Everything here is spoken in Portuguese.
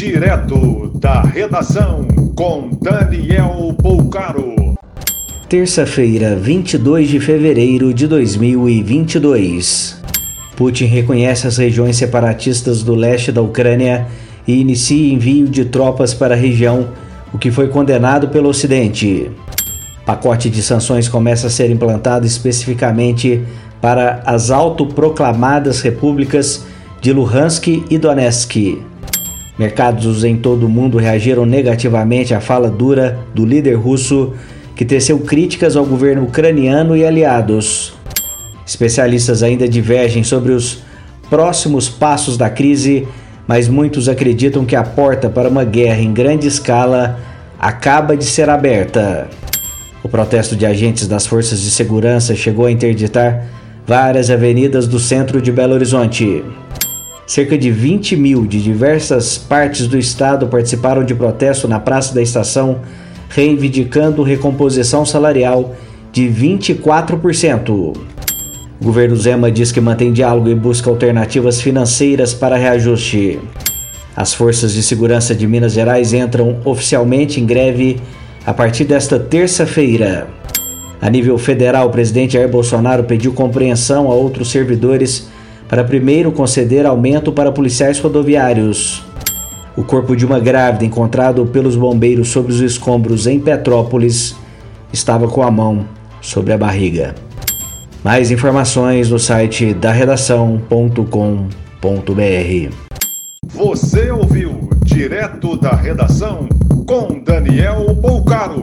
Direto da redação com Daniel Poucaro. Terça-feira, 22 de fevereiro de 2022. Putin reconhece as regiões separatistas do leste da Ucrânia e inicia envio de tropas para a região, o que foi condenado pelo Ocidente. Pacote de sanções começa a ser implantado especificamente para as autoproclamadas repúblicas de Luhansk e Donetsk. Mercados em todo o mundo reagiram negativamente à fala dura do líder russo, que teceu críticas ao governo ucraniano e aliados. Especialistas ainda divergem sobre os próximos passos da crise, mas muitos acreditam que a porta para uma guerra em grande escala acaba de ser aberta. O protesto de agentes das forças de segurança chegou a interditar várias avenidas do centro de Belo Horizonte. Cerca de 20 mil de diversas partes do estado participaram de protesto na Praça da Estação, reivindicando recomposição salarial de 24%. O governo Zema diz que mantém diálogo e busca alternativas financeiras para reajuste. As forças de segurança de Minas Gerais entram oficialmente em greve a partir desta terça-feira. A nível federal, o presidente Jair Bolsonaro pediu compreensão a outros servidores para primeiro conceder aumento para policiais rodoviários. O corpo de uma grávida encontrado pelos bombeiros sobre os escombros em Petrópolis estava com a mão sobre a barriga. Mais informações no site da redação.com.br. Você ouviu direto da redação com Daniel Bolcaro.